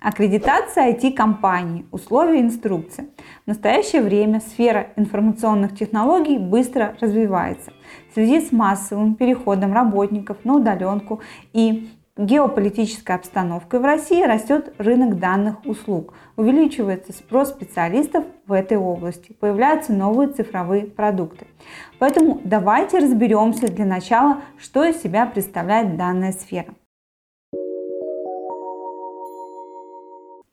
Аккредитация IT-компании. Условия инструкции. В настоящее время сфера информационных технологий быстро развивается. В связи с массовым переходом работников на удаленку и геополитической обстановкой в России растет рынок данных услуг, увеличивается спрос специалистов в этой области, появляются новые цифровые продукты. Поэтому давайте разберемся для начала, что из себя представляет данная сфера.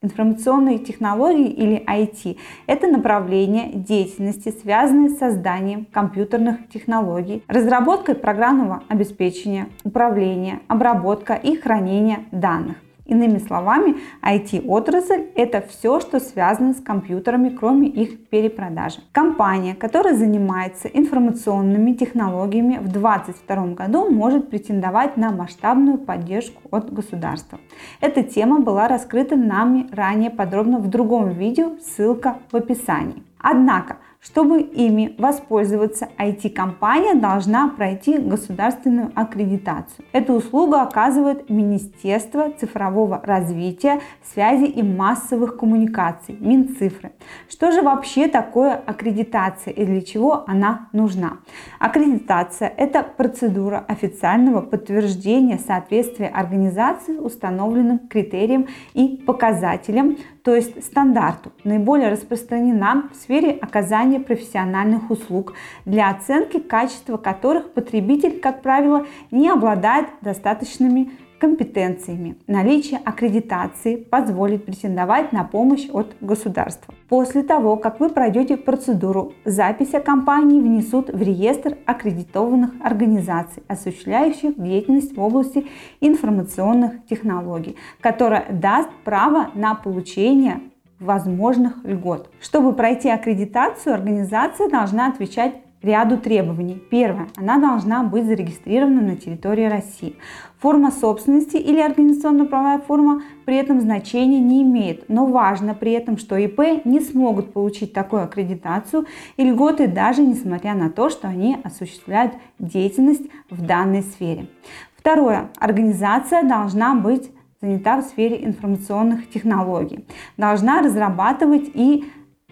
Информационные технологии или IT – это направление деятельности, связанное с созданием компьютерных технологий, разработкой программного обеспечения, управления, обработка и хранения данных. Иными словами, IT-отрасль – это все, что связано с компьютерами, кроме их перепродажи. Компания, которая занимается информационными технологиями в 2022 году может претендовать на масштабную поддержку от государства. Эта тема была раскрыта нами ранее подробно в другом видео, ссылка в описании. Однако, чтобы ими воспользоваться, IT-компания должна пройти государственную аккредитацию. Эту услугу оказывает Министерство цифрового развития, связи и массовых коммуникаций, Минцифры. Что же вообще такое аккредитация и для чего она нужна? Аккредитация – это процедура официального подтверждения соответствия организации установленным критериям и показателям то есть стандарту, наиболее распространена в сфере оказания профессиональных услуг, для оценки качества которых потребитель, как правило, не обладает достаточными компетенциями. Наличие аккредитации позволит претендовать на помощь от государства. После того, как вы пройдете процедуру, запись о компании внесут в реестр аккредитованных организаций, осуществляющих деятельность в области информационных технологий, которая даст право на получение возможных льгот. Чтобы пройти аккредитацию, организация должна отвечать ряду требований. Первое. Она должна быть зарегистрирована на территории России. Форма собственности или организационно-правовая форма при этом значения не имеет, но важно при этом, что ИП не смогут получить такую аккредитацию и льготы даже несмотря на то, что они осуществляют деятельность в данной сфере. Второе. Организация должна быть занята в сфере информационных технологий, должна разрабатывать и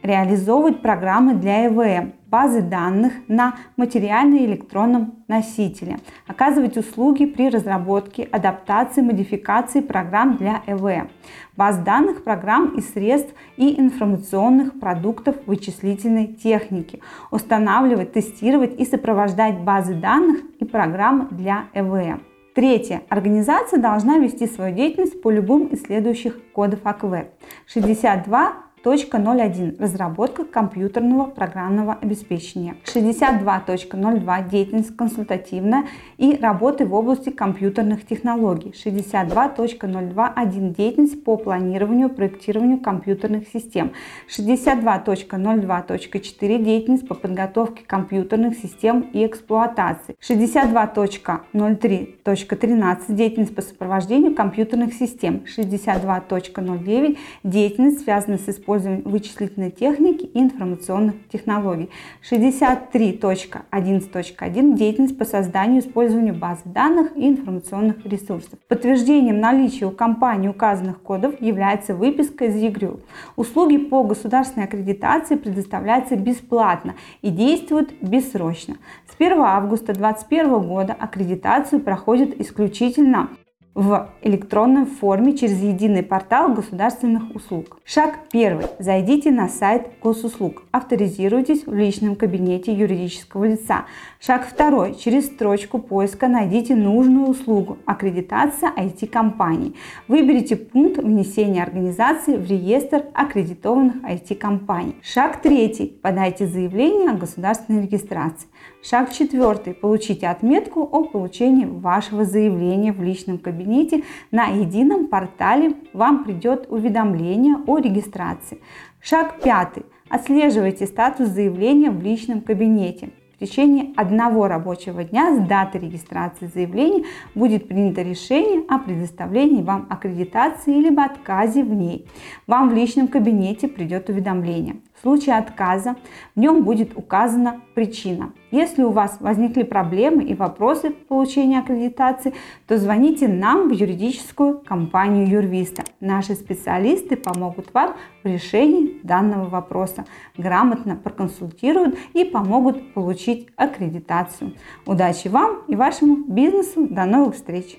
реализовывать программы для ЭВМ, базы данных на материально-электронном носителе, оказывать услуги при разработке, адаптации, модификации программ для ЭВМ, баз данных, программ и средств и информационных продуктов вычислительной техники, устанавливать, тестировать и сопровождать базы данных и программы для ЭВМ. Третье. Организация должна вести свою деятельность по любым из следующих кодов АКВ. 62 62.01 Разработка компьютерного программного обеспечения. 62.02 Деятельность консультативная и работы в области компьютерных технологий. 62.02.1 Деятельность по планированию, проектированию компьютерных систем. 62.02.4 Деятельность по подготовке компьютерных систем и эксплуатации. 62.03.13 Деятельность по сопровождению компьютерных систем. 62.09 Деятельность, связанная с использованием использованием вычислительной техники и информационных технологий. 63.11.1 деятельность по созданию и использованию базы данных и информационных ресурсов. Подтверждением наличия у компании указанных кодов является выписка из ЕГРЮ. Услуги по государственной аккредитации предоставляются бесплатно и действуют бессрочно. С 1 августа 2021 года аккредитацию проходит исключительно в электронной форме через единый портал государственных услуг. Шаг первый. Зайдите на сайт госуслуг. Авторизируйтесь в личном кабинете юридического лица. Шаг второй. Через строчку поиска найдите нужную услугу «Аккредитация IT-компаний». Выберите пункт внесения организации в реестр аккредитованных IT-компаний. Шаг третий. Подайте заявление о государственной регистрации. Шаг четвертый. Получите отметку о получении вашего заявления в личном кабинете кабинете на едином портале вам придет уведомление о регистрации. Шаг пятый. Отслеживайте статус заявления в личном кабинете. В течение одного рабочего дня с даты регистрации заявления будет принято решение о предоставлении вам аккредитации либо отказе в ней. Вам в личном кабинете придет уведомление. В случае отказа в нем будет указана причина. Если у вас возникли проблемы и вопросы получения аккредитации, то звоните нам в юридическую компанию Юрвиста. Наши специалисты помогут вам в решении данного вопроса, грамотно проконсультируют и помогут получить получить аккредитацию. Удачи вам и вашему бизнесу. До новых встреч!